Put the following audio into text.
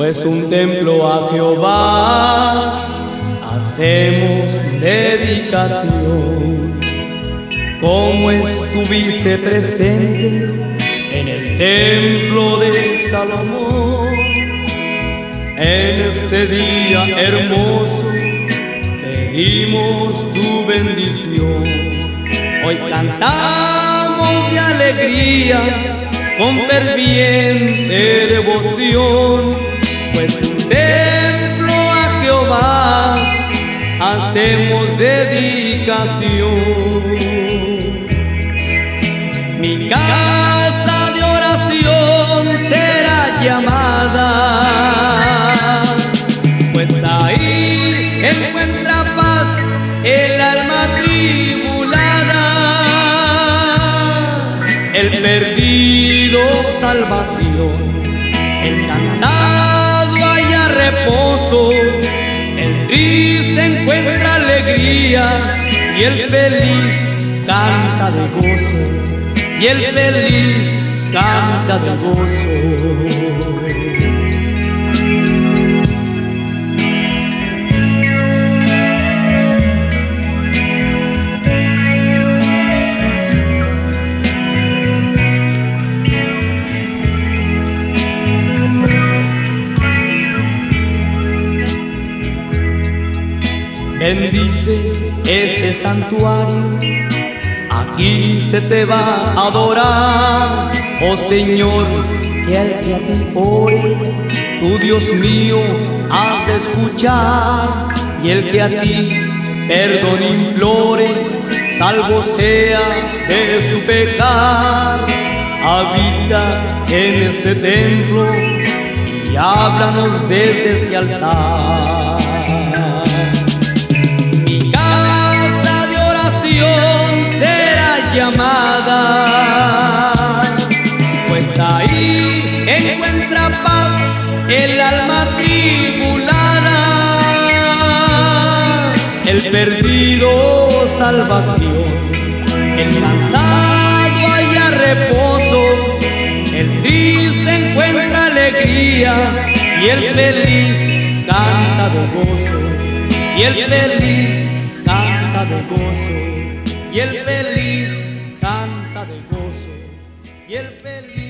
pues un templo a Jehová hacemos dedicación. Como estuviste presente en el templo de Salomón, en este día hermoso pedimos tu bendición. Hoy cantamos de alegría con ferviente devoción, hacemos dedicación. Mi casa de oración será llamada, pues ahí encuentra paz el alma tribulada, el perdido salvación, el cansado haya reposo, y el feliz canta de gozo y el feliz canta de gozo. Bendice este santuario Aquí se te va a adorar, oh Señor, que al que a ti ore, tu Dios mío has de escuchar, y el que a ti perdón implore, salvo sea de su pecar. Habita en este templo y háblanos desde este altar. Pues ahí encuentra paz el alma tribulada, el perdido salvación, el cansado haya reposo, el triste encuentra alegría. Y el feliz canta de gozo, y el feliz canta de gozo, y el feliz canta de gozo, y el feliz